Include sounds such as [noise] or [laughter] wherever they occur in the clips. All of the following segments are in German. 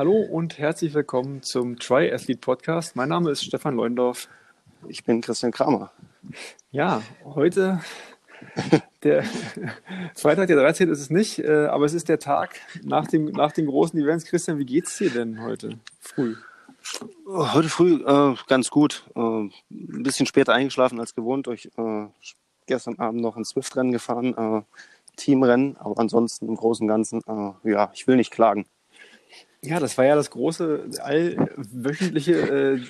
Hallo und herzlich willkommen zum Triathlete Podcast. Mein Name ist Stefan Leundorf. Ich bin Christian Kramer. Ja, heute der [laughs] Freitag, der 13. ist es nicht, äh, aber es ist der Tag nach, dem, nach den großen Events. Christian, wie geht's dir denn heute früh? Heute früh äh, ganz gut. Äh, ein bisschen später eingeschlafen als gewohnt. Durch äh, gestern Abend noch ein Swift-Rennen gefahren, äh, Teamrennen, aber ansonsten im Großen und Ganzen, äh, ja, ich will nicht klagen. Ja, das war ja das große allwöchentliche, äh,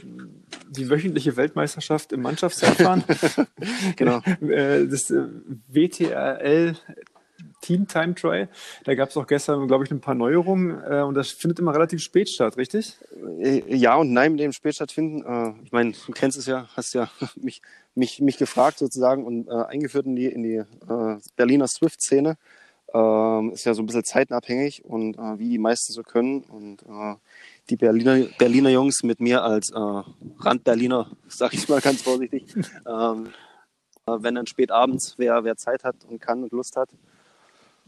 die wöchentliche Weltmeisterschaft im Mannschaftszeitfahren. [laughs] genau. Äh, das äh, WTRL Team Time Trial. Da gab es auch gestern, glaube ich, ein paar Neuerungen äh, und das findet immer relativ spät statt, richtig? Äh, ja und nein, mit dem spät stattfinden. Äh, ich meine, du kennst es ja, hast ja [laughs] mich, mich, mich gefragt sozusagen und äh, eingeführt in die, in die Berliner Swift-Szene. Ähm, ist ja so ein bisschen zeitenabhängig und äh, wie die meisten so können. Und äh, die Berliner, Berliner Jungs mit mir als äh, Rand-Berliner, [laughs] sag ich mal ganz vorsichtig, [laughs] ähm, äh, wenn dann spät abends, wer, wer Zeit hat und kann und Lust hat.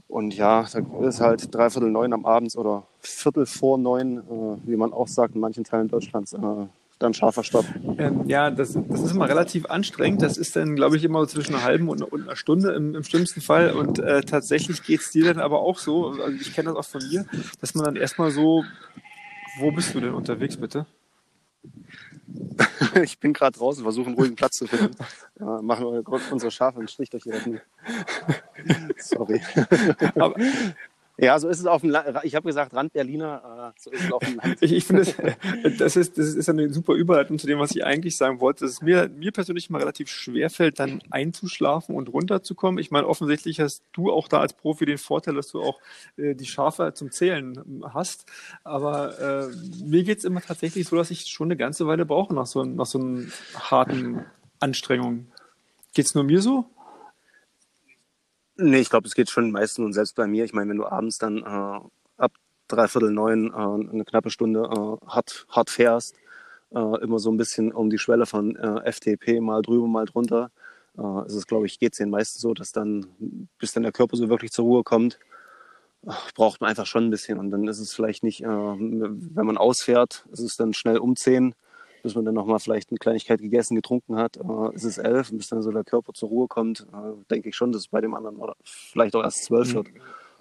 Und ja, da ist halt dreiviertel neun am Abend oder viertel vor neun, äh, wie man auch sagt, in manchen Teilen Deutschlands, äh, dann scharfer Stopp. Ähm, ja, das, das ist immer relativ anstrengend. Das ist dann, glaube ich, immer zwischen einer halben und, und einer Stunde im, im schlimmsten Fall. Und äh, tatsächlich geht es dir dann aber auch so, also ich kenne das auch von mir, dass man dann erstmal so, wo bist du denn unterwegs, bitte? [laughs] ich bin gerade draußen, versuche einen ruhigen Platz zu finden. Ja, machen wir unsere Schafe einen Strich durch ihre Knie. [laughs] Sorry. Aber, ja, so ist es auf dem Land. Ich habe gesagt, Rand Berliner, äh, so ist es auf dem Land. ich, [laughs] ich finde, das, ist, das ist eine super Überleitung zu dem, was ich eigentlich sagen wollte. Dass es mir, mir persönlich mal relativ schwer fällt, dann einzuschlafen und runterzukommen. Ich meine, offensichtlich hast du auch da als Profi den Vorteil, dass du auch äh, die Schafe zum Zählen hast. Aber äh, mir geht's immer tatsächlich so, dass ich schon eine ganze Weile brauche nach so, nach so einer harten Anstrengung. Geht's nur mir so? Nee, ich glaube, es geht schon meistens und selbst bei mir. Ich meine, wenn du abends dann äh, ab dreiviertel neun äh, eine knappe Stunde äh, hart, hart fährst, äh, immer so ein bisschen um die Schwelle von äh, FTP mal drüber, mal drunter, äh, ist es, glaube ich, geht es den meisten so, dass dann, bis dann der Körper so wirklich zur Ruhe kommt, braucht man einfach schon ein bisschen. Und dann ist es vielleicht nicht, wenn man ausfährt, ist es dann schnell umziehen bis man dann nochmal vielleicht eine Kleinigkeit gegessen, getrunken hat, äh, ist es elf und bis dann so der Körper zur Ruhe kommt, äh, denke ich schon, dass es bei dem anderen oder vielleicht auch erst zwölf mhm. wird.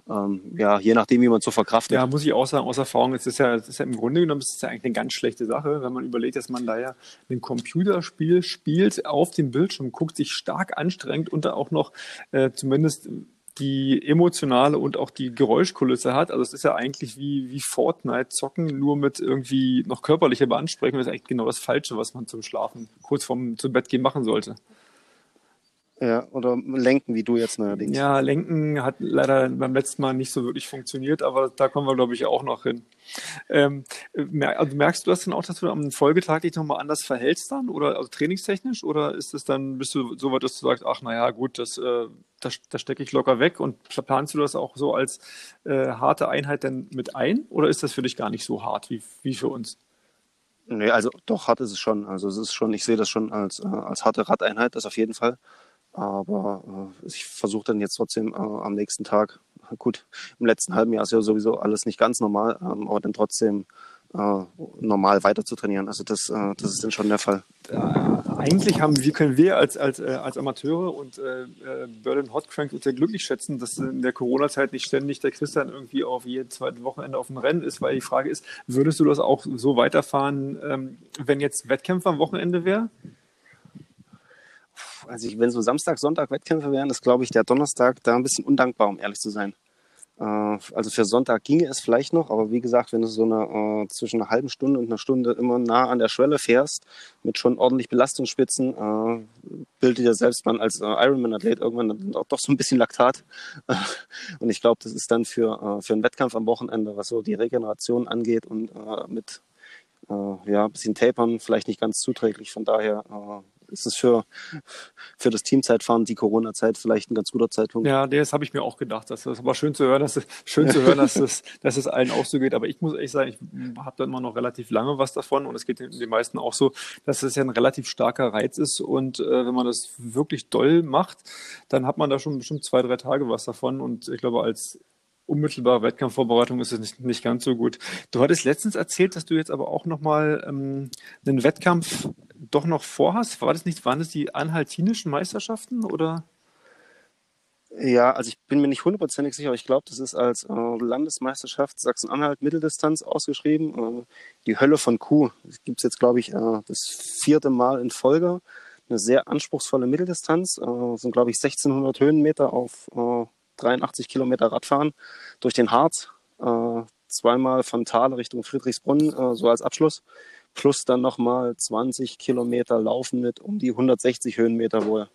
Ähm, ja, je nachdem, wie man so verkraftet. Ja, muss ich auch sagen, aus Erfahrung, es ist ja, es ist ja im Grunde genommen, es ist ja eigentlich eine ganz schlechte Sache, wenn man überlegt, dass man da ja ein Computerspiel spielt, auf dem Bildschirm guckt, sich stark anstrengt und da auch noch äh, zumindest die emotionale und auch die Geräuschkulisse hat. Also es ist ja eigentlich wie, wie Fortnite zocken, nur mit irgendwie noch körperlicher Beanspruchung. Das ist eigentlich genau das Falsche, was man zum Schlafen kurz vorm zum Bett gehen machen sollte. Ja, oder lenken, wie du jetzt neuerdings. Ja, lenken hat leider beim letzten Mal nicht so wirklich funktioniert, aber da kommen wir, glaube ich, auch noch hin. Ähm, also merkst du das dann auch, dass du am Folgetag dich nochmal anders verhältst dann oder also trainingstechnisch oder ist es dann, bist du so weit, dass du sagst, ach naja, gut, das, äh, das, das stecke ich locker weg und planst du das auch so als äh, harte Einheit dann mit ein oder ist das für dich gar nicht so hart wie, wie für uns? Nee, also doch hart ist es schon. Also es ist schon, ich sehe das schon als, äh, als harte Radeinheit, das auf jeden Fall. Aber äh, ich versuche dann jetzt trotzdem äh, am nächsten Tag, gut, im letzten halben Jahr ist ja sowieso alles nicht ganz normal, ähm, aber dann trotzdem äh, normal weiter zu trainieren. Also das, äh, das ist dann schon der Fall. Äh, eigentlich haben wir, können wir als, als, äh, als Amateure und äh, äh, Berlin Hotcrank uns sehr glücklich schätzen, dass in der Corona-Zeit nicht ständig der Christian irgendwie auf jedes zweite Wochenende auf dem Rennen ist, weil die Frage ist, würdest du das auch so weiterfahren, ähm, wenn jetzt Wettkämpfe am Wochenende wäre? Also ich, wenn so Samstag, Sonntag Wettkämpfe wären, ist glaube ich der Donnerstag da ein bisschen undankbar, um ehrlich zu sein. Äh, also für Sonntag ginge es vielleicht noch, aber wie gesagt, wenn du so eine, äh, zwischen einer halben Stunde und einer Stunde immer nah an der Schwelle fährst, mit schon ordentlich Belastungsspitzen, äh, bildet ja selbst man als äh, Ironman-Athlet irgendwann doch so ein bisschen Laktat. [laughs] und ich glaube, das ist dann für, äh, für einen Wettkampf am Wochenende, was so die Regeneration angeht und äh, mit ja, ein bisschen Tapern vielleicht nicht ganz zuträglich. Von daher ist es für, für das Teamzeitfahren die Corona-Zeit vielleicht ein ganz guter Zeitpunkt. Ja, das habe ich mir auch gedacht. Das ist aber schön zu hören, dass es, schön zu hören, dass es, [laughs] dass es allen auch so geht. Aber ich muss ehrlich sagen, ich habe da immer noch relativ lange was davon und es geht den, den meisten auch so, dass es ja ein relativ starker Reiz ist und äh, wenn man das wirklich doll macht, dann hat man da schon bestimmt zwei, drei Tage was davon und ich glaube, als unmittelbare Wettkampfvorbereitung ist es nicht, nicht ganz so gut. Du hattest letztens erzählt, dass du jetzt aber auch nochmal ähm, einen Wettkampf doch noch vorhast. War das nicht, waren das die anhaltinischen Meisterschaften oder? Ja, also ich bin mir nicht hundertprozentig sicher, aber ich glaube, das ist als äh, Landesmeisterschaft Sachsen-Anhalt Mitteldistanz ausgeschrieben. Äh, die Hölle von Kuh. Gibt es jetzt, glaube ich, äh, das vierte Mal in Folge. Eine sehr anspruchsvolle Mitteldistanz. Äh, sind, glaube ich, 1600 Höhenmeter auf 83 äh, Kilometer Radfahren durch den Harz. Äh, zweimal von Thale Richtung Friedrichsbrunn, äh, so als Abschluss. Plus dann nochmal 20 Kilometer Laufen mit um die 160 Höhenmeter wohl.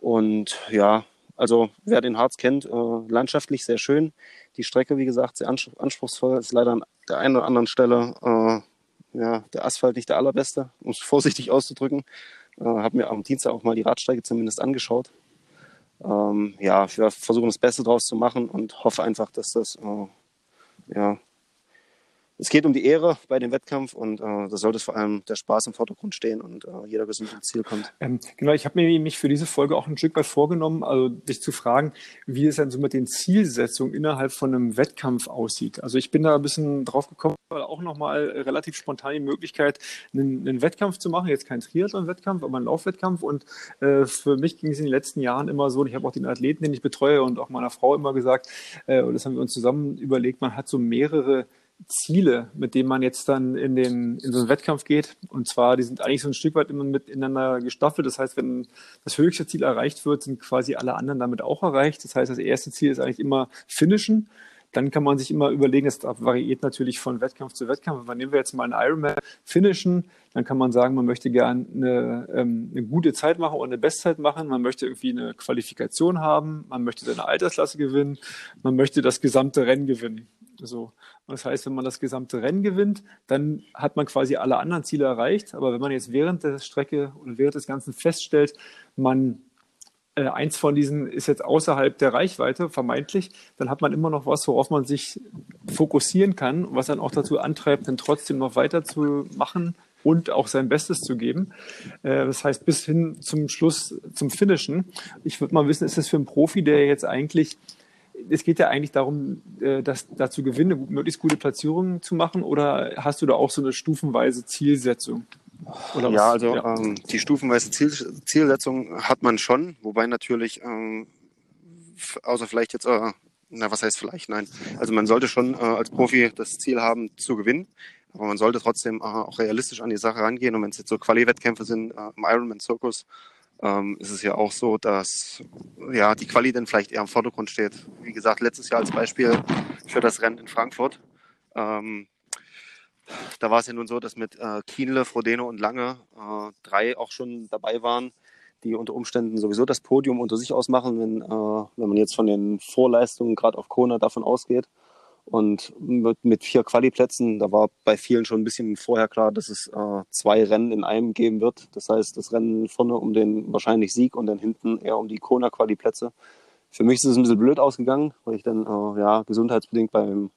Und ja, also wer den Harz kennt, äh, landschaftlich sehr schön. Die Strecke, wie gesagt, sehr anspruchsvoll. Ist leider an der einen oder anderen Stelle äh, ja, der Asphalt nicht der allerbeste, um es [laughs] vorsichtig auszudrücken. Äh, habe mir am Dienstag auch mal die Radstrecke zumindest angeschaut. Ähm, ja, wir versuchen das Beste draus zu machen und hoffe einfach, dass das äh, ja, es geht um die Ehre bei dem Wettkampf und äh, da sollte vor allem der Spaß im Vordergrund stehen und äh, jeder gesund ins Ziel kommt. Ähm, genau, ich habe mir mich für diese Folge auch ein Stück weit vorgenommen, also dich zu fragen, wie es dann so mit den Zielsetzungen innerhalb von einem Wettkampf aussieht. Also ich bin da ein bisschen drauf gekommen, weil auch nochmal relativ spontan die Möglichkeit, einen, einen Wettkampf zu machen, jetzt kein Triathlon-Wettkampf, aber einen Laufwettkampf und äh, für mich ging es in den letzten Jahren immer so, und ich habe auch den Athleten, den ich betreue und auch meiner Frau immer gesagt, äh, und das haben wir uns zusammen überlegt, man hat so mehrere Ziele, mit denen man jetzt dann in, den, in so einen Wettkampf geht. Und zwar, die sind eigentlich so ein Stück weit immer miteinander gestaffelt. Das heißt, wenn das höchste Ziel erreicht wird, sind quasi alle anderen damit auch erreicht. Das heißt, das erste Ziel ist eigentlich immer Finishen. Dann kann man sich immer überlegen, das variiert natürlich von Wettkampf zu Wettkampf. Wenn nehmen wir jetzt mal einen Ironman finishen, dann kann man sagen, man möchte gerne eine, ähm, eine gute Zeit machen oder eine Bestzeit machen. Man möchte irgendwie eine Qualifikation haben. Man möchte seine Altersklasse gewinnen. Man möchte das gesamte Rennen gewinnen. So. Das heißt, wenn man das gesamte Rennen gewinnt, dann hat man quasi alle anderen Ziele erreicht. Aber wenn man jetzt während der Strecke oder während des Ganzen feststellt, man äh, eins von diesen ist jetzt außerhalb der Reichweite, vermeintlich, dann hat man immer noch was, worauf man sich fokussieren kann, was dann auch dazu antreibt, dann trotzdem noch weiterzumachen und auch sein Bestes zu geben. Äh, das heißt, bis hin zum Schluss, zum Finishen. Ich würde mal wissen, ist das für einen Profi, der jetzt eigentlich es geht ja eigentlich darum, äh, das dazu gewinnen, möglichst gute Platzierungen zu machen, oder hast du da auch so eine stufenweise Zielsetzung? Oder ja, also ja. Ähm, die stufenweise Ziel, Zielsetzung hat man schon, wobei natürlich, ähm, außer vielleicht jetzt, äh, na was heißt vielleicht, nein, also man sollte schon äh, als Profi das Ziel haben, zu gewinnen, aber man sollte trotzdem äh, auch realistisch an die Sache rangehen und wenn es jetzt so Quali-Wettkämpfe sind äh, im Ironman-Zirkus, ähm, ist es ja auch so, dass ja, die Quali dann vielleicht eher im Vordergrund steht. Wie gesagt, letztes Jahr als Beispiel für das Rennen in Frankfurt. Ähm, da war es ja nun so, dass mit äh, Kienle, Frodeno und Lange äh, drei auch schon dabei waren, die unter Umständen sowieso das Podium unter sich ausmachen, wenn, äh, wenn man jetzt von den Vorleistungen gerade auf Kona davon ausgeht. Und mit, mit vier Quali-Plätzen, da war bei vielen schon ein bisschen vorher klar, dass es äh, zwei Rennen in einem geben wird. Das heißt, das Rennen vorne um den wahrscheinlich Sieg und dann hinten eher um die Kona-Quali-Plätze. Für mich ist es ein bisschen blöd ausgegangen, weil ich dann äh, ja, gesundheitsbedingt beim,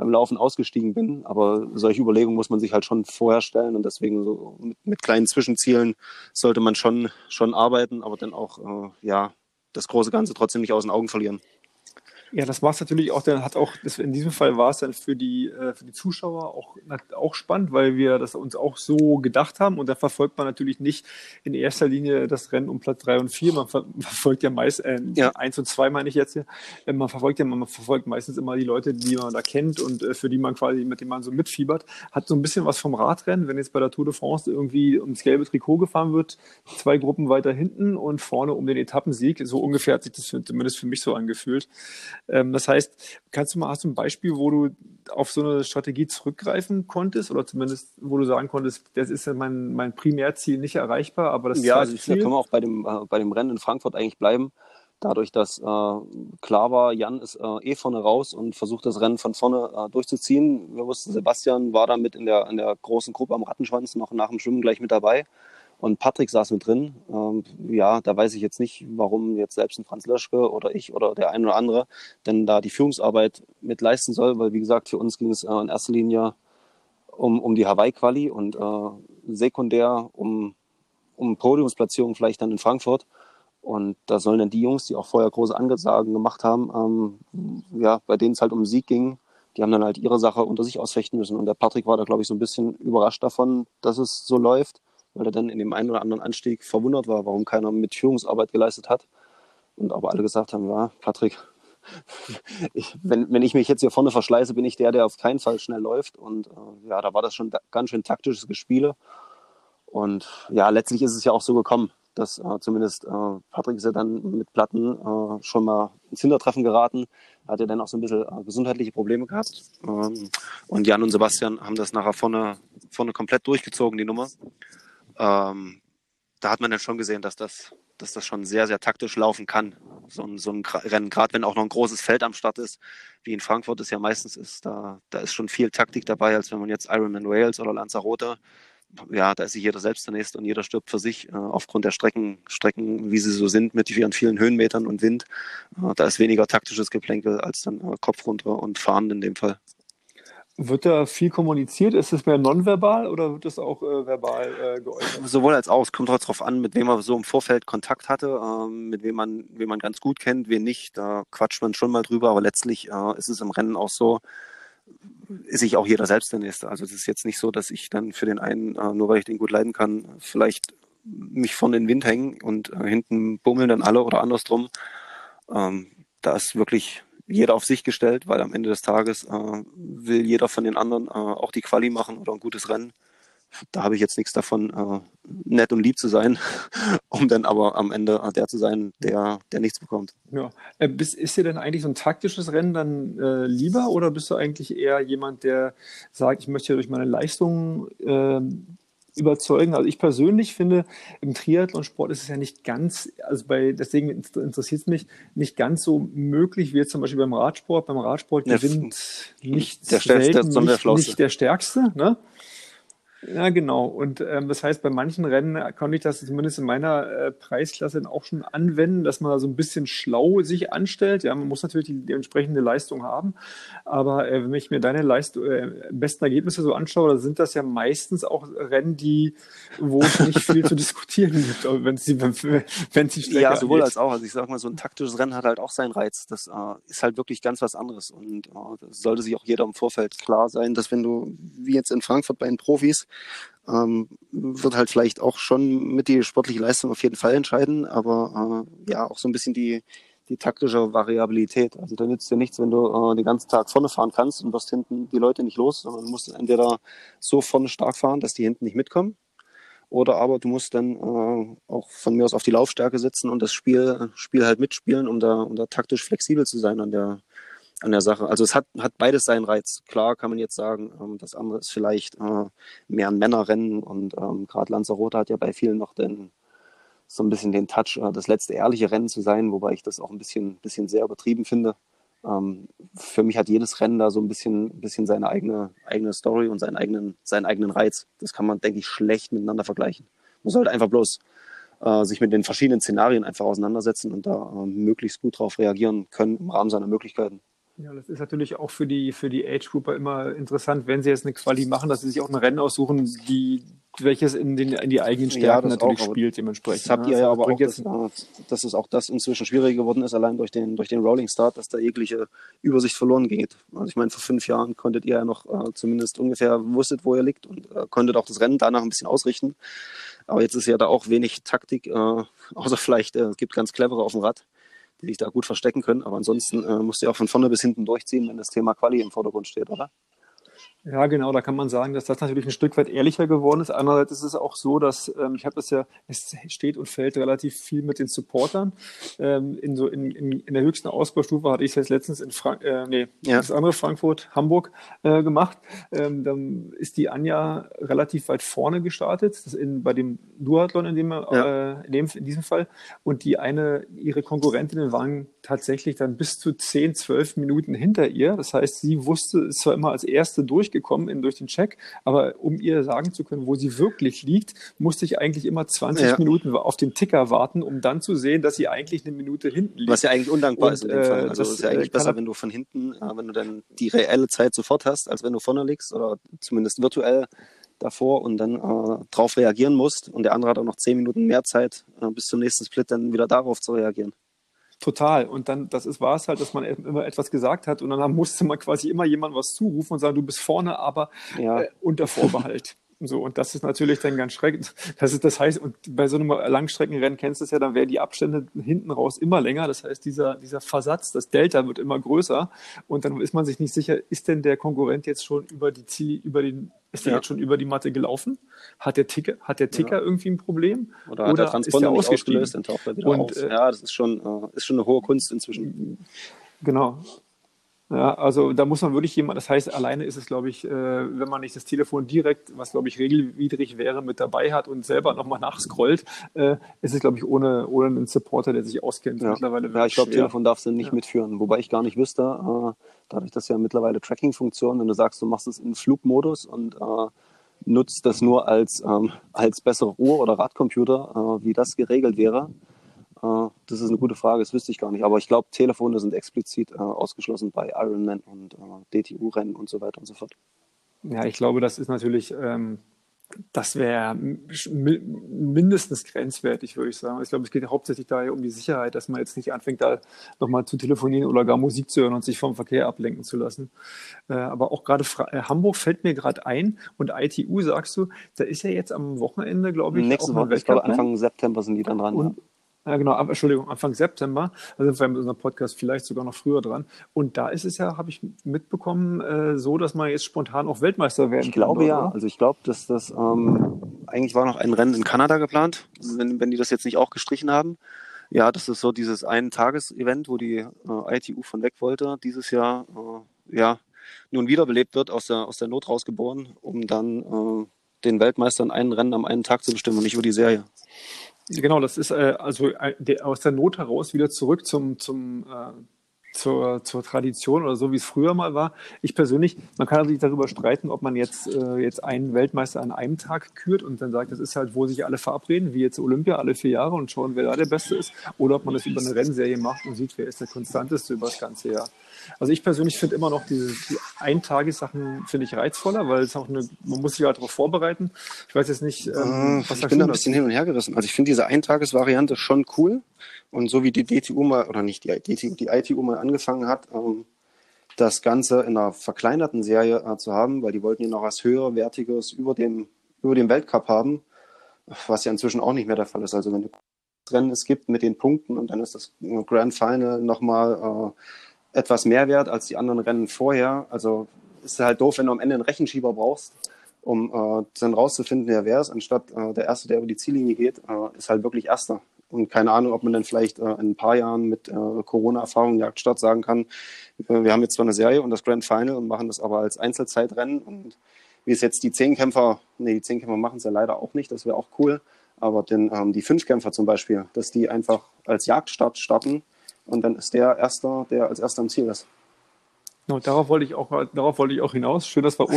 beim Laufen ausgestiegen bin. Aber solche Überlegungen muss man sich halt schon vorher stellen und deswegen so mit, mit kleinen Zwischenzielen sollte man schon, schon arbeiten, aber dann auch äh, ja, das große Ganze trotzdem nicht aus den Augen verlieren. Ja, das macht es natürlich auch, dann hat auch, das, in diesem Fall war es dann für die, äh, für die Zuschauer auch, auch spannend, weil wir das uns auch so gedacht haben. Und da verfolgt man natürlich nicht in erster Linie das Rennen um Platz drei und vier, man ver [laughs] verfolgt ja meist, äh, ja. eins und zwei meine ich jetzt hier, äh, man verfolgt ja, man verfolgt meistens immer die Leute, die man da kennt und äh, für die man quasi, mit denen man so mitfiebert, hat so ein bisschen was vom Radrennen, wenn jetzt bei der Tour de France irgendwie ums gelbe Trikot gefahren wird, zwei Gruppen weiter hinten und vorne um den Etappensieg, so ungefähr hat sich das für, zumindest für mich so angefühlt. Ähm, das heißt, kannst du mal, hast du ein Beispiel, wo du auf so eine Strategie zurückgreifen konntest oder zumindest, wo du sagen konntest, das ist ja mein, mein Primärziel nicht erreichbar, aber das Ja, also da können wir auch bei dem, äh, bei dem Rennen in Frankfurt eigentlich bleiben. Dadurch, dass äh, klar war, Jan ist äh, eh vorne raus und versucht das Rennen von vorne äh, durchzuziehen. Wir wussten, Sebastian war da mit in der, in der großen Gruppe am Rattenschwanz noch nach dem Schwimmen gleich mit dabei. Und Patrick saß mit drin. Ähm, ja, da weiß ich jetzt nicht, warum jetzt selbst ein Franz Löschke oder ich oder der ein oder andere denn da die Führungsarbeit mit leisten soll, weil wie gesagt, für uns ging es äh, in erster Linie um, um die Hawaii-Quali und äh, sekundär um, um Podiumsplatzierung vielleicht dann in Frankfurt. Und da sollen dann die Jungs, die auch vorher große Angesagen gemacht haben, ähm, ja, bei denen es halt um Sieg ging, die haben dann halt ihre Sache unter sich ausfechten müssen. Und der Patrick war da, glaube ich, so ein bisschen überrascht davon, dass es so läuft, weil er dann in dem einen oder anderen Anstieg verwundert war, warum keiner mit Führungsarbeit geleistet hat. Und aber alle gesagt haben, ja, Patrick, [laughs] ich, wenn, wenn ich mich jetzt hier vorne verschleiße, bin ich der, der auf keinen Fall schnell läuft. Und äh, ja, da war das schon ganz schön taktisches Gespiele. Und ja, letztlich ist es ja auch so gekommen, dass äh, zumindest äh, Patrick ist ja dann mit Platten äh, schon mal ins Hintertreffen geraten. Hat ja dann auch so ein bisschen äh, gesundheitliche Probleme gehabt. Ähm, und Jan und Sebastian haben das nachher vorne, vorne komplett durchgezogen, die Nummer. Ähm, da hat man dann schon gesehen, dass das, dass das schon sehr, sehr taktisch laufen kann. So ein, so ein Rennen, gerade wenn auch noch ein großes Feld am Start ist, wie in Frankfurt es ja meistens ist, da, da ist schon viel Taktik dabei, als wenn man jetzt Ironman Wales oder Lanzarote ja, da ist sich jeder selbst der Nächste und jeder stirbt für sich äh, aufgrund der Strecken, Strecken, wie sie so sind, mit ihren vielen Höhenmetern und Wind. Äh, da ist weniger taktisches Geplänkel als dann äh, Kopf runter und fahren in dem Fall. Wird da viel kommuniziert? Ist es mehr nonverbal oder wird es auch äh, verbal äh, geäußert? Sowohl als auch. Es kommt halt darauf an, mit wem man so im Vorfeld Kontakt hatte, ähm, mit wem man, wen man ganz gut kennt, wen nicht. Da quatscht man schon mal drüber, aber letztlich äh, ist es im Rennen auch so, ist sich auch jeder selbst der Nächste. Also es ist jetzt nicht so, dass ich dann für den einen, äh, nur weil ich den gut leiden kann, vielleicht mich von den Wind hängen und äh, hinten bummeln dann alle oder andersrum. Ähm, da ist wirklich jeder auf sich gestellt, weil am Ende des Tages äh, will jeder von den anderen äh, auch die Quali machen oder ein gutes Rennen da habe ich jetzt nichts davon, äh, nett und lieb zu sein, [laughs] um dann aber am Ende der zu sein, der, der nichts bekommt. Ja. Äh, bist, ist dir denn eigentlich so ein taktisches Rennen dann äh, lieber oder bist du eigentlich eher jemand, der sagt, ich möchte durch meine Leistung äh, überzeugen. Also ich persönlich finde, im Triathlon-Sport ist es ja nicht ganz, also bei, deswegen interessiert es mich, nicht ganz so möglich wie jetzt zum Beispiel beim Radsport. Beim Radsport gewinnt nicht der selten, nicht, der, nicht der Stärkste. Ne? Ja, genau. Und ähm, das heißt, bei manchen Rennen konnte ich das zumindest in meiner äh, Preisklasse auch schon anwenden, dass man da so ein bisschen schlau sich anstellt. Ja, man muss natürlich die, die entsprechende Leistung haben. Aber äh, wenn ich mir deine Leistung, äh, besten Ergebnisse so anschaue, dann sind das ja meistens auch Rennen, die, wo es nicht viel zu diskutieren gibt, wenn sie, wenn, wenn sie schlecht Ja, sowohl als auch. Also ich sag mal, so ein taktisches Rennen hat halt auch seinen Reiz. Das äh, ist halt wirklich ganz was anderes. Und äh, das sollte sich auch jeder im Vorfeld klar sein, dass wenn du, wie jetzt in Frankfurt bei den Profis, ähm, wird halt vielleicht auch schon mit die sportliche Leistung auf jeden Fall entscheiden, aber äh, ja, auch so ein bisschen die, die taktische Variabilität. Also da nützt dir nichts, wenn du äh, den ganzen Tag vorne fahren kannst und wirst hinten die Leute nicht los, sondern du musst entweder so vorne stark fahren, dass die hinten nicht mitkommen, oder aber du musst dann äh, auch von mir aus auf die Laufstärke setzen und das Spiel, Spiel halt mitspielen, um da, um da taktisch flexibel zu sein an der, an der Sache. Also es hat, hat beides seinen Reiz. Klar kann man jetzt sagen, ähm, das andere ist vielleicht äh, mehr ein Männerrennen und ähm, gerade Lanzarote hat ja bei vielen noch den, so ein bisschen den Touch, äh, das letzte ehrliche Rennen zu sein, wobei ich das auch ein bisschen, bisschen sehr übertrieben finde. Ähm, für mich hat jedes Rennen da so ein bisschen, bisschen seine eigene, eigene Story und seinen eigenen, seinen eigenen Reiz. Das kann man, denke ich, schlecht miteinander vergleichen. Man sollte einfach bloß äh, sich mit den verschiedenen Szenarien einfach auseinandersetzen und da äh, möglichst gut darauf reagieren können im Rahmen seiner Möglichkeiten. Ja, das ist natürlich auch für die, für die Age-Grouper immer interessant, wenn sie jetzt eine Quali machen, dass sie sich auch ein Rennen aussuchen, die, welches in, den, in die eigenen Stärken ja, natürlich auch, spielt dementsprechend. Das habt ihr ja, aber auch, jetzt, dass, dass es auch das inzwischen schwieriger geworden ist, allein durch den, durch den Rolling Start, dass da jegliche Übersicht verloren geht. Also ich meine, vor fünf Jahren konntet ihr ja noch äh, zumindest ungefähr wusstet, wo ihr liegt und äh, konntet auch das Rennen danach ein bisschen ausrichten. Aber jetzt ist ja da auch wenig Taktik, äh, [laughs] außer vielleicht, äh, es gibt ganz clevere auf dem Rad die sich da gut verstecken können. Aber ansonsten äh, musst du ja auch von vorne bis hinten durchziehen, wenn das Thema Quali im Vordergrund steht, oder? Ja, genau, da kann man sagen, dass das natürlich ein Stück weit ehrlicher geworden ist. Andererseits ist es auch so, dass ähm, ich habe das ja, es steht und fällt relativ viel mit den Supportern. Ähm, in, so in, in, in der höchsten Ausbaustufe hatte ich es jetzt letztens in Frank äh, nee, ja. das andere Frankfurt, Hamburg äh, gemacht. Ähm, dann ist die Anja relativ weit vorne gestartet, das in, bei dem Duathlon in dem, ja. äh, in, dem, in diesem Fall. Und die eine, ihre Konkurrentinnen waren tatsächlich dann bis zu 10, 12 Minuten hinter ihr. Das heißt, sie wusste, es war immer als erste durch durchgekommen in, durch den Check, aber um ihr sagen zu können, wo sie wirklich liegt, musste ich eigentlich immer 20 ja. Minuten auf den Ticker warten, um dann zu sehen, dass sie eigentlich eine Minute hinten liegt. Was ja eigentlich undankbar und, ist in dem Fall. Also das ist ja eigentlich äh, besser, wenn du von hinten, äh, wenn du dann die reelle Zeit sofort hast, als wenn du vorne liegst oder zumindest virtuell davor und dann äh, darauf reagieren musst und der andere hat auch noch zehn Minuten mehr Zeit, äh, bis zum nächsten Split dann wieder darauf zu reagieren. Total. Und dann, das ist, war es halt, dass man immer etwas gesagt hat und dann musste man quasi immer jemand was zurufen und sagen, du bist vorne, aber ja. äh, unter Vorbehalt. So, und das ist natürlich dann ganz schrecklich. Das ist, das heißt, und bei so einem Langstreckenrennen kennst du es ja, dann werden die Abstände hinten raus immer länger. Das heißt, dieser, dieser Versatz, das Delta wird immer größer. Und dann ist man sich nicht sicher, ist denn der Konkurrent jetzt schon über die Ziel, über den, ist der ja. jetzt schon über die Matte gelaufen? Hat der Ticker, hat der Ticker ja. irgendwie ein Problem? Oder, hat der Transponder nicht ausgelöst, dann taucht er wieder und, aus. Äh, ja, das ist schon, äh, ist schon eine hohe Kunst inzwischen. Genau. Ja, also da muss man wirklich jemand, das heißt, alleine ist es, glaube ich, äh, wenn man nicht das Telefon direkt, was glaube ich regelwidrig wäre, mit dabei hat und selber nochmal nachscrollt, äh, ist es, glaube ich, ohne, ohne einen Supporter, der sich auskennt, ja. mittlerweile. Ja, ich glaube, Telefon darfst du nicht ja. mitführen, wobei ich gar nicht wüsste, äh, dadurch, dass ja mittlerweile Tracking-Funktion, wenn du sagst, du machst es in Flugmodus und nutzt das nur als, ähm, als bessere Uhr- oder Radcomputer, wie das geregelt wäre das ist eine gute Frage, das wüsste ich gar nicht. Aber ich glaube, Telefone sind explizit äh, ausgeschlossen bei Ironman und äh, DTU-Rennen und so weiter und so fort. Ja, ich glaube, das ist natürlich, ähm, das wäre mindestens grenzwertig, würde ich sagen. Ich glaube, es geht hauptsächlich daher um die Sicherheit, dass man jetzt nicht anfängt, da nochmal zu telefonieren oder gar Musik zu hören und sich vom Verkehr ablenken zu lassen. Äh, aber auch gerade äh, Hamburg fällt mir gerade ein und ITU sagst du, da ist ja jetzt am Wochenende, glaube ich, Nächste Woche, ich glaube Anfang September sind die dann dran. Und, ja, genau, ab, Entschuldigung, Anfang September. Da sind wir mit unserem Podcast vielleicht sogar noch früher dran. Und da ist es ja, habe ich mitbekommen, äh, so, dass man jetzt spontan auch Weltmeister werden ich kann. Ich glaube ja. Oder? Also ich glaube, dass das ähm, eigentlich war noch ein Rennen in Kanada geplant, wenn, wenn die das jetzt nicht auch gestrichen haben. Ja, das ist so dieses Ein-Tages-Event, wo die äh, ITU von weg wollte, dieses Jahr äh, ja nun wiederbelebt wird, aus der, aus der Not rausgeboren, um dann äh, den Weltmeistern einen Rennen am einen Tag zu bestimmen und nicht über die Serie. Genau, das ist äh, also äh, der, aus der Not heraus wieder zurück zum, zum äh, zur, zur Tradition oder so, wie es früher mal war. Ich persönlich, man kann sich darüber streiten, ob man jetzt, äh, jetzt einen Weltmeister an einem Tag kürt und dann sagt, das ist halt, wo sich alle verabreden, wie jetzt Olympia alle vier Jahre und schauen, wer da der Beste ist, oder ob man das über eine Rennserie macht und sieht, wer ist der konstanteste über das ganze Jahr. Also ich persönlich finde immer noch diese die Eintagesachen finde ich reizvoller, weil es auch eine, man muss sich halt darauf vorbereiten. Ich weiß jetzt nicht, ähm, was Ich bin da ein bisschen hin und her gerissen. Also ich finde diese Eintagesvariante schon cool. Und so wie die DTU mal, oder nicht die DTU, die ITU mal angefangen hat, ähm, das Ganze in einer verkleinerten Serie äh, zu haben, weil die wollten ja noch was höherwertiges über dem, über dem Weltcup haben, was ja inzwischen auch nicht mehr der Fall ist. Also wenn du Rennen es gibt mit den Punkten und dann ist das Grand Final nochmal äh, etwas mehr wert als die anderen Rennen vorher. Also ist halt doof, wenn du am Ende einen Rechenschieber brauchst, um äh, dann rauszufinden, wer wer ist, anstatt äh, der Erste, der über die Ziellinie geht, äh, ist halt wirklich Erster. Und keine Ahnung, ob man dann vielleicht äh, in ein paar Jahren mit äh, Corona-Erfahrung Jagdstadt sagen kann, äh, wir haben jetzt zwar eine Serie und das Grand Final und machen das aber als Einzelzeitrennen. Und wie es jetzt die Zehnkämpfer, nee, die Zehnkämpfer machen es ja leider auch nicht, das wäre auch cool. Aber denn, ähm, die Fünfkämpfer zum Beispiel, dass die einfach als Jagdstart starten und dann ist der Erster, der als Erster im Ziel ist. Genau, darauf wollte ich auch, darauf wollte ich auch hinaus. Schön, dass wir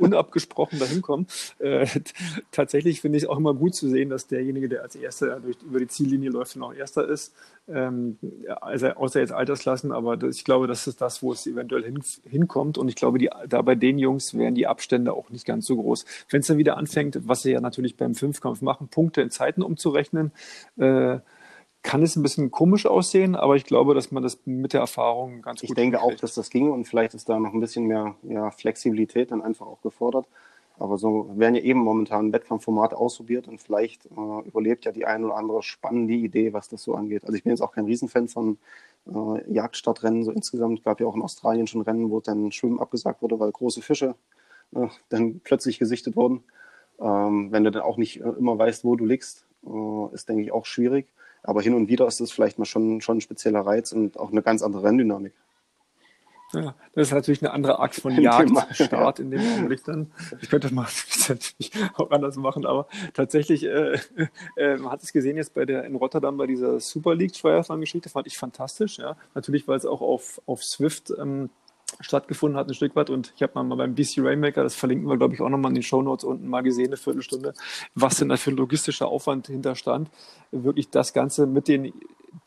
unabgesprochen dahin kommen. Äh, tatsächlich finde ich es auch immer gut zu sehen, dass derjenige, der als Erster durch, über die Ziellinie läuft, noch Erster ist. Ähm, also außer jetzt Altersklassen, aber das, ich glaube, das ist das, wo es eventuell hin, hinkommt. Und ich glaube, die, da bei den Jungs wären die Abstände auch nicht ganz so groß. Wenn es dann wieder anfängt, was sie ja natürlich beim Fünfkampf machen, Punkte in Zeiten umzurechnen, äh, kann es ein bisschen komisch aussehen, aber ich glaube, dass man das mit der Erfahrung ganz ich gut Ich denke auch, dass das ging und vielleicht ist da noch ein bisschen mehr ja, Flexibilität dann einfach auch gefordert. Aber so werden ja eben momentan Wettkampfformate ausprobiert und vielleicht äh, überlebt ja die ein oder andere spannende Idee, was das so angeht. Also ich bin jetzt auch kein Riesenfan von äh, Jagdstadtrennen so insgesamt. Es gab ja auch in Australien schon Rennen, wo dann Schwimmen abgesagt wurde, weil große Fische äh, dann plötzlich gesichtet wurden. Ähm, wenn du dann auch nicht äh, immer weißt, wo du liegst, äh, ist, denke ich, auch schwierig. Aber hin und wieder ist das vielleicht mal schon, schon ein spezieller Reiz und auch eine ganz andere Renndynamik. Ja, das ist natürlich eine andere Art von [laughs] Jagdstart in dem Augenblick dann. Ich könnte das mal [laughs] auch anders machen, aber tatsächlich, äh, äh, man hat es gesehen jetzt bei der in Rotterdam bei dieser Super League Triathlon-Geschichte, fand ich fantastisch. Ja, natürlich, weil es auch auf, auf Swift ähm, stattgefunden hat, ein Stück weit. Und ich habe mal beim BC Rainmaker, das verlinken wir, glaube ich, auch nochmal in den Show Notes unten mal gesehen, eine Viertelstunde, was denn da für ein logistischer Aufwand hinterstand. Wirklich das Ganze mit den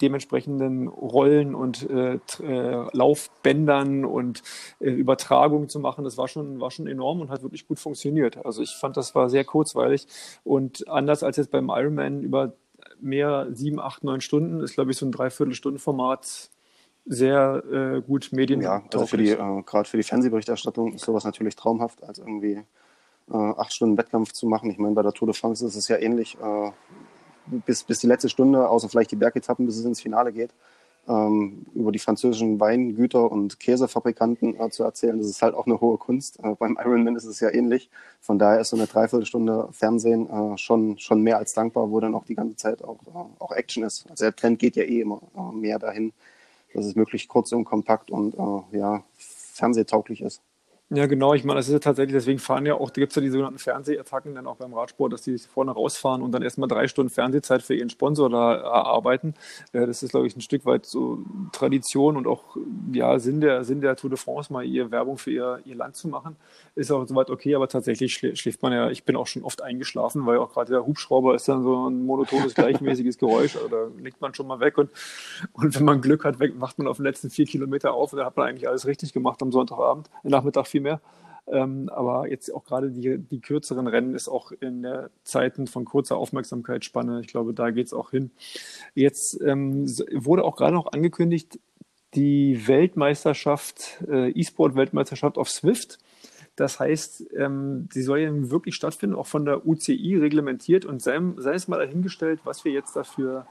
dementsprechenden Rollen und äh, äh, Laufbändern und äh, Übertragungen zu machen, das war schon, war schon enorm und hat wirklich gut funktioniert. Also ich fand, das war sehr kurzweilig und anders als jetzt beim Ironman über mehr sieben, acht, neun Stunden ist, glaube ich, so ein Dreiviertelstundenformat sehr äh, gut Medien. Ja, also für die, äh, gerade für die Fernsehberichterstattung ist sowas natürlich traumhaft, als irgendwie äh, acht Stunden Wettkampf zu machen. Ich meine, bei der Tour de France ist es ja ähnlich. Äh, bis, bis die letzte Stunde, außer vielleicht die Bergetappen, bis es ins Finale geht, ähm, über die französischen Weingüter und Käsefabrikanten äh, zu erzählen. Das ist halt auch eine hohe Kunst. Äh, beim Ironman ist es ja ähnlich. Von daher ist so eine Dreiviertelstunde Fernsehen schon, schon mehr als dankbar, wo dann auch die ganze Zeit auch, auch Action ist. Also der Trend geht ja eh immer mehr dahin, dass es möglichst kurz und kompakt und äh, ja, fernsehtauglich ist. Ja, genau. Ich meine, das ist ja tatsächlich, deswegen fahren ja auch, da gibt es ja die sogenannten Fernsehattacken dann auch beim Radsport, dass die vorne rausfahren und dann erstmal drei Stunden Fernsehzeit für ihren Sponsor da erarbeiten. Das ist, glaube ich, ein Stück weit so Tradition und auch ja, Sinn der, Sinn der Tour de France, mal ihr Werbung für ihr, ihr Land zu machen. Ist auch soweit okay, aber tatsächlich schläft man ja, ich bin auch schon oft eingeschlafen, weil auch gerade der Hubschrauber ist dann so ein monotones, [laughs] gleichmäßiges Geräusch. Also da liegt man schon mal weg und, und wenn man Glück hat, wacht man auf den letzten vier Kilometer auf und da hat man eigentlich alles richtig gemacht am Sonntagabend, Nachmittag viel mehr. Ähm, aber jetzt auch gerade die, die kürzeren Rennen ist auch in der Zeiten von kurzer Aufmerksamkeitsspanne. Ich glaube, da geht es auch hin. Jetzt ähm, wurde auch gerade noch angekündigt, die Weltmeisterschaft, äh, E-Sport-Weltmeisterschaft auf Swift. Das heißt, ähm, sie soll ja wirklich stattfinden, auch von der UCI reglementiert und sei, sei es mal dahingestellt, was wir jetzt dafür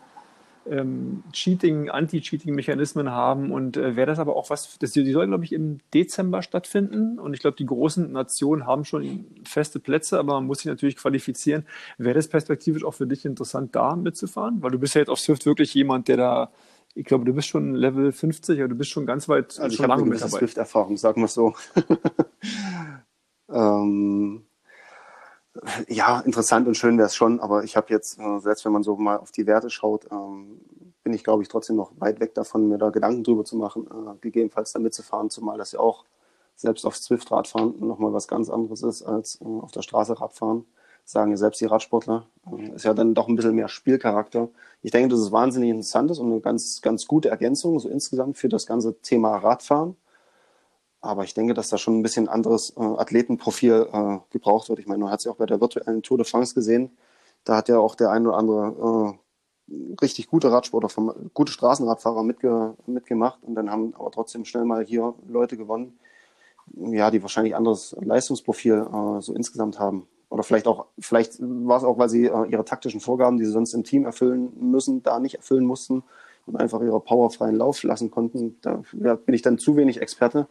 ähm, Cheating, Anti-Cheating-Mechanismen haben und äh, wäre das aber auch was, das, die soll, glaube ich, im Dezember stattfinden und ich glaube, die großen Nationen haben schon feste Plätze, aber man muss sich natürlich qualifizieren. Wäre das perspektivisch auch für dich interessant, da mitzufahren? Weil du bist ja jetzt auf Swift wirklich jemand, der da ich glaube, du bist schon Level 50, oder du bist schon ganz weit also schon ich lange mit dabei. Swift-Erfahrung, sagen wir so. [laughs] ähm, ja, interessant und schön wäre es schon, aber ich habe jetzt, äh, selbst wenn man so mal auf die Werte schaut, ähm, bin ich, glaube ich, trotzdem noch weit weg davon, mir da Gedanken drüber zu machen, äh, gegebenenfalls da mitzufahren, zumal das ja auch selbst auf Zwift-Radfahren nochmal was ganz anderes ist als äh, auf der Straße Radfahren. Sagen ja selbst die Radsportler. Äh, ist ja dann doch ein bisschen mehr Spielcharakter. Ich denke, das ist wahnsinnig interessant und eine ganz, ganz gute Ergänzung, so insgesamt für das ganze Thema Radfahren. Aber ich denke, dass da schon ein bisschen anderes äh, Athletenprofil äh, gebraucht wird. Ich meine, man hat es ja auch bei der virtuellen Tour de France gesehen. Da hat ja auch der ein oder andere äh, richtig gute Radsportler, vom, gute Straßenradfahrer mitge mitgemacht. Und dann haben aber trotzdem schnell mal hier Leute gewonnen, ja, die wahrscheinlich anderes Leistungsprofil äh, so insgesamt haben. Oder vielleicht auch, vielleicht war es auch, weil sie äh, ihre taktischen Vorgaben, die sie sonst im Team erfüllen müssen, da nicht erfüllen mussten und einfach ihre powerfreien Lauf lassen konnten. Da ja, bin ich dann zu wenig Experte.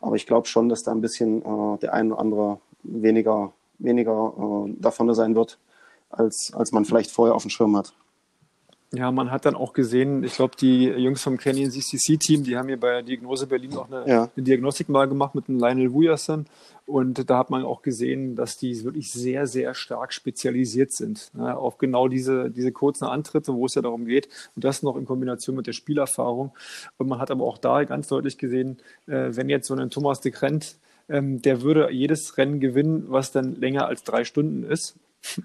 Aber ich glaube schon, dass da ein bisschen äh, der ein oder andere weniger, weniger äh, davon sein wird, als, als man vielleicht vorher auf dem Schirm hat. Ja, man hat dann auch gesehen, ich glaube, die Jungs vom Canyon CCC-Team, die haben hier bei Diagnose Berlin auch eine, ja. eine Diagnostik mal gemacht mit dem Lionel Wujasan. Und da hat man auch gesehen, dass die wirklich sehr, sehr stark spezialisiert sind. Ne, auf genau diese, diese kurzen Antritte, wo es ja darum geht. Und das noch in Kombination mit der Spielerfahrung. Und man hat aber auch da ganz deutlich gesehen, äh, wenn jetzt so ein Thomas de Krent, ähm, der würde jedes Rennen gewinnen, was dann länger als drei Stunden ist.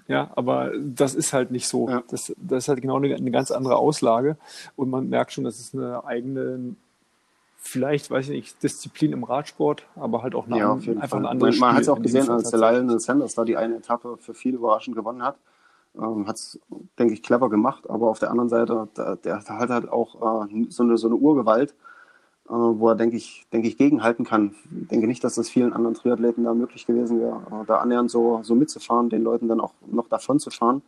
Ja, aber das ist halt nicht so. Ja. Das, das ist halt genau eine, eine, ganz andere Auslage. Und man merkt schon, das ist eine eigene, vielleicht, weiß ich nicht, Disziplin im Radsport, aber halt auch eine, ja, einfach ein anderes Man, man hat es auch gesehen, als der Lionel Sanders da die eine Etappe für viele überraschend gewonnen hat. Ähm, hat es, denke ich, clever gemacht, aber auf der anderen Seite, der, der hat halt auch äh, so, eine, so eine Urgewalt, wo er, denke ich, denke ich, gegenhalten kann. Ich denke nicht, dass das vielen anderen Triathleten da möglich gewesen wäre, äh, da annähernd so, so mitzufahren, den Leuten dann auch noch davon zu fahren.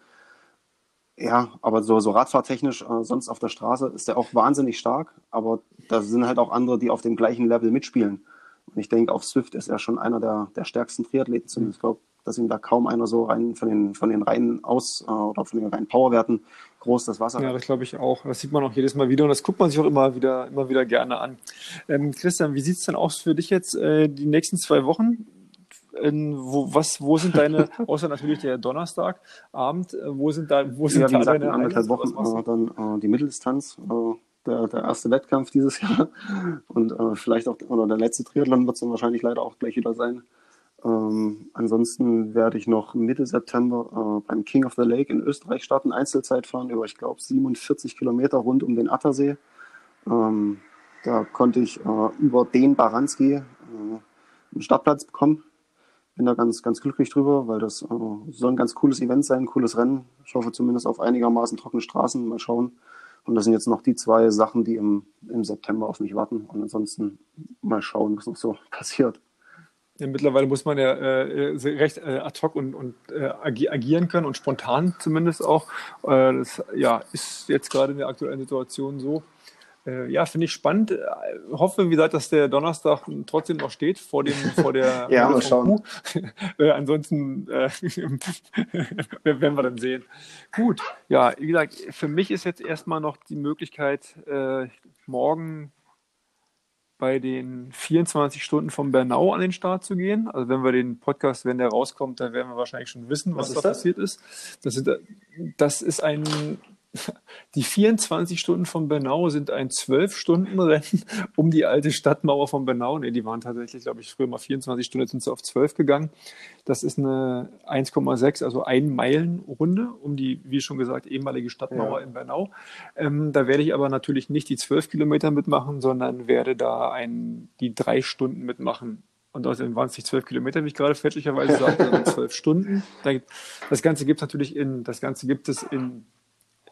Ja, aber so, so radfahrtechnisch, äh, sonst auf der Straße ist er auch wahnsinnig stark, aber da sind halt auch andere, die auf dem gleichen Level mitspielen. Und ich denke, auf Swift ist er schon einer der, der stärksten Triathleten zumindest. Ich glaube, dass ihm da kaum einer so rein von den, von den reinen Aus- äh, oder von den reinen Powerwerten groß das Wasser Ja, das glaube ich auch. Das sieht man auch jedes Mal wieder und das guckt man sich auch immer wieder, immer wieder gerne an. Ähm, Christian, wie sieht es denn aus für dich jetzt äh, die nächsten zwei Wochen? In, wo, was, wo sind deine, [laughs] außer natürlich der Donnerstagabend, äh, wo sind da, wo sind ja, wie da gesagt, deine in anderthalb Wochen äh, dann äh, die Mitteldistanz, äh, der, der erste Wettkampf dieses [laughs] Jahr und äh, vielleicht auch, oder der letzte Triathlon wird es dann wahrscheinlich leider auch gleich wieder sein. Ähm, ansonsten werde ich noch Mitte September äh, beim King of the Lake in Österreich starten, Einzelzeit fahren über, ich glaube, 47 Kilometer rund um den Attersee. Ähm, da konnte ich äh, über den Baranski äh, einen Startplatz bekommen. Bin da ganz, ganz glücklich drüber, weil das äh, soll ein ganz cooles Event sein, ein cooles Rennen. Ich hoffe zumindest auf einigermaßen trockene Straßen. Mal schauen. Und das sind jetzt noch die zwei Sachen, die im, im September auf mich warten. Und ansonsten mal schauen, was noch so [laughs] passiert. Ja, mittlerweile muss man ja äh, recht äh, ad hoc und, und äh, agieren können und spontan zumindest auch. Äh, das ja, ist jetzt gerade in der aktuellen Situation so. Äh, ja, finde ich spannend. Äh, hoffe, wie gesagt, dass der Donnerstag trotzdem noch steht vor dem vor der [laughs] ja, mal schauen. [laughs] ansonsten [laughs] werden wir dann sehen. Gut, ja, wie gesagt, für mich ist jetzt erstmal noch die Möglichkeit, morgen bei den 24 Stunden von Bernau an den Start zu gehen. Also wenn wir den Podcast, wenn der rauskommt, dann werden wir wahrscheinlich schon wissen, was, was da das? passiert ist. Das, sind, das ist ein die 24 Stunden von Bernau sind ein 12-Stunden-Rennen um die alte Stadtmauer von Bernau. Nee, die waren tatsächlich, glaube ich, früher mal 24 Stunden, jetzt sind sie auf 12 gegangen. Das ist eine 1,6, also ein Meilen-Runde um die, wie schon gesagt, ehemalige Stadtmauer ja. in Bernau. Ähm, da werde ich aber natürlich nicht die 12 Kilometer mitmachen, sondern werde da ein, die drei Stunden mitmachen und außerdem waren es nicht zwölf Kilometer, wie ich gerade fälschlicherweise sagte, sondern [laughs] zwölf Stunden. Das Ganze gibt es natürlich in, das Ganze gibt es in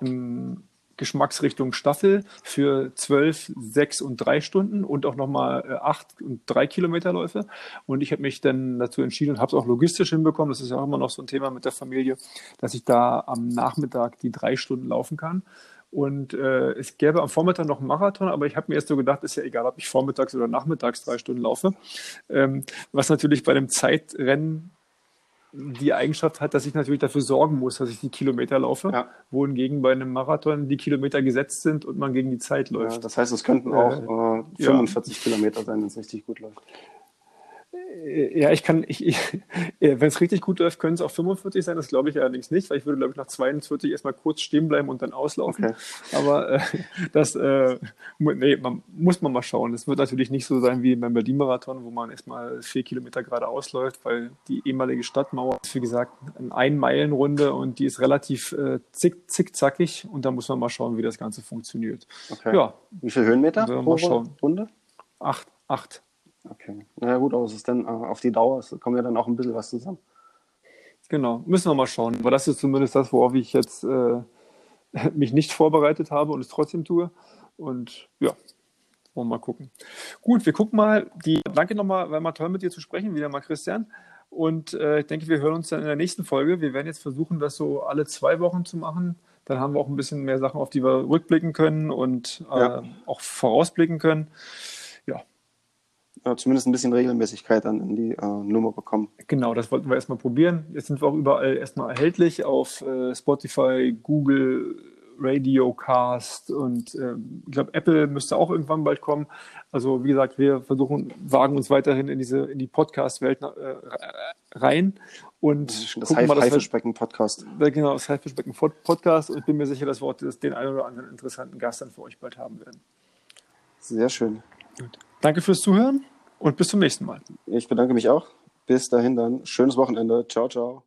in Geschmacksrichtung Staffel für 12, 6 und 3 Stunden und auch nochmal 8 äh, und 3 Kilometerläufe. Und ich habe mich dann dazu entschieden und habe es auch logistisch hinbekommen, das ist ja auch immer noch so ein Thema mit der Familie, dass ich da am Nachmittag die drei Stunden laufen kann. Und äh, es gäbe am Vormittag noch einen Marathon, aber ich habe mir erst so gedacht, ist ja egal, ob ich vormittags oder nachmittags drei Stunden laufe. Ähm, was natürlich bei einem Zeitrennen die Eigenschaft hat, dass ich natürlich dafür sorgen muss, dass ich die Kilometer laufe, ja. wohingegen bei einem Marathon die Kilometer gesetzt sind und man gegen die Zeit läuft. Ja, das heißt, es könnten auch äh, 45 ja. Kilometer sein, wenn es richtig gut läuft. Äh, ja, ich kann, ich, ich [laughs] wenn es richtig gut läuft, können es auch 45 sein. Das glaube ich allerdings nicht, weil ich würde, glaube ich, nach 42 erstmal kurz stehen bleiben und dann auslaufen. Okay. Aber äh, das äh, nee, man, muss man mal schauen. Es wird natürlich nicht so sein wie beim Berlin-Marathon, wo man erstmal vier Kilometer gerade ausläuft, weil die ehemalige Stadtmauer ist, wie gesagt, eine Ein-Meilen-Runde und die ist relativ äh, zick, zickzackig und da muss man mal schauen, wie das Ganze funktioniert. Okay. Ja. Wie viele Höhenmeter pro Runde? Acht. Acht. Okay. Na ja, gut, aber es ist dann äh, auf die Dauer, es kommt ja dann auch ein bisschen was zusammen. Genau, müssen wir mal schauen. Aber das ist zumindest das, worauf ich jetzt äh, [laughs] mich nicht vorbereitet habe und es trotzdem tue. Und ja, wollen wir mal gucken. Gut, wir gucken mal. Die, danke nochmal, war mal toll mit dir zu sprechen, wieder mal Christian. Und äh, ich denke, wir hören uns dann in der nächsten Folge. Wir werden jetzt versuchen, das so alle zwei Wochen zu machen. Dann haben wir auch ein bisschen mehr Sachen, auf die wir rückblicken können und äh, ja. auch vorausblicken können äh, zumindest ein bisschen Regelmäßigkeit dann in die äh, Nummer bekommen. Genau, das wollten wir erstmal probieren. Jetzt sind wir auch überall erstmal erhältlich auf äh, Spotify, Google, Radiocast und äh, ich glaube, Apple müsste auch irgendwann bald kommen. Also wie gesagt, wir versuchen, wagen uns weiterhin in diese in die Podcast-Welt äh, rein und das Haifischbecken-Podcast. Genau, das Haifischbecken-Podcast und ich bin mir sicher, dass wir auch den einen oder anderen interessanten Gast dann für euch bald haben werden. Sehr schön. Gut. Danke fürs Zuhören und bis zum nächsten Mal. Ich bedanke mich auch. Bis dahin dann. Schönes Wochenende. Ciao, ciao.